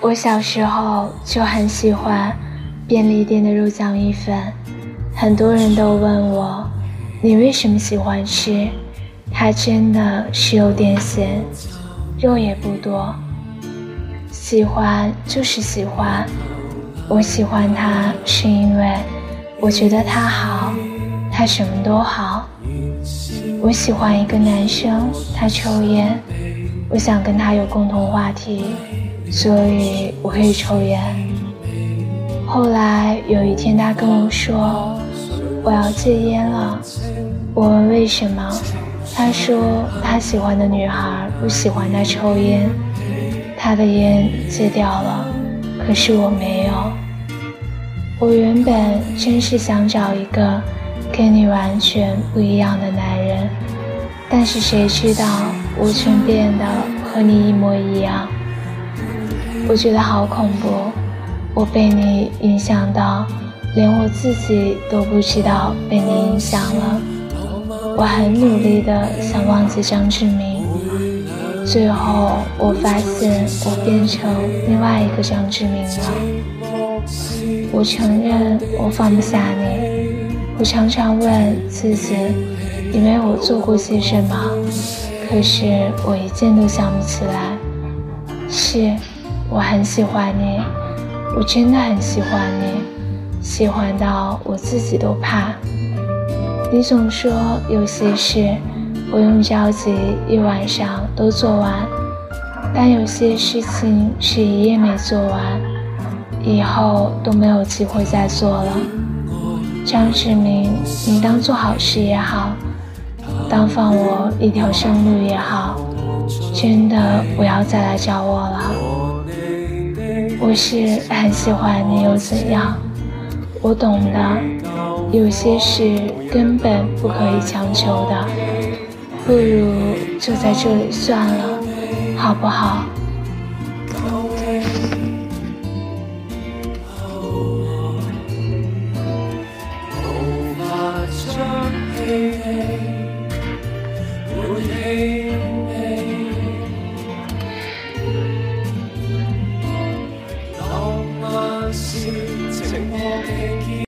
我小时候就很喜欢便利店的肉酱意粉，很多人都问我，你为什么喜欢吃？它真的是有点咸，肉也不多。喜欢就是喜欢，我喜欢它是因为我觉得它好，它什么都好。我喜欢一个男生，他抽烟，我想跟他有共同话题。所以我可以抽烟。后来有一天，他跟我说我要戒烟了。我问为什么，他说他喜欢的女孩不喜欢他抽烟，他的烟戒掉了，可是我没有。我原本真是想找一个跟你完全不一样的男人，但是谁知道我却变得和你一模一样。我觉得好恐怖，我被你影响到，连我自己都不知道被你影响了。我很努力的想忘记张志明，最后我发现我变成另外一个张志明了。我承认我放不下你，我常常问自己，你为我做过些什么？可是我一件都想不起来。是。我很喜欢你，我真的很喜欢你，喜欢到我自己都怕。你总说有些事不用着急，一晚上都做完，但有些事情是一夜没做完，以后都没有机会再做了。张志明，你当做好事也好，当放我一条生路也好，真的不要再来找我了。是很喜欢你又怎样？我懂的，有些事根本不可以强求的，不如就在这里算了，好不好？take you.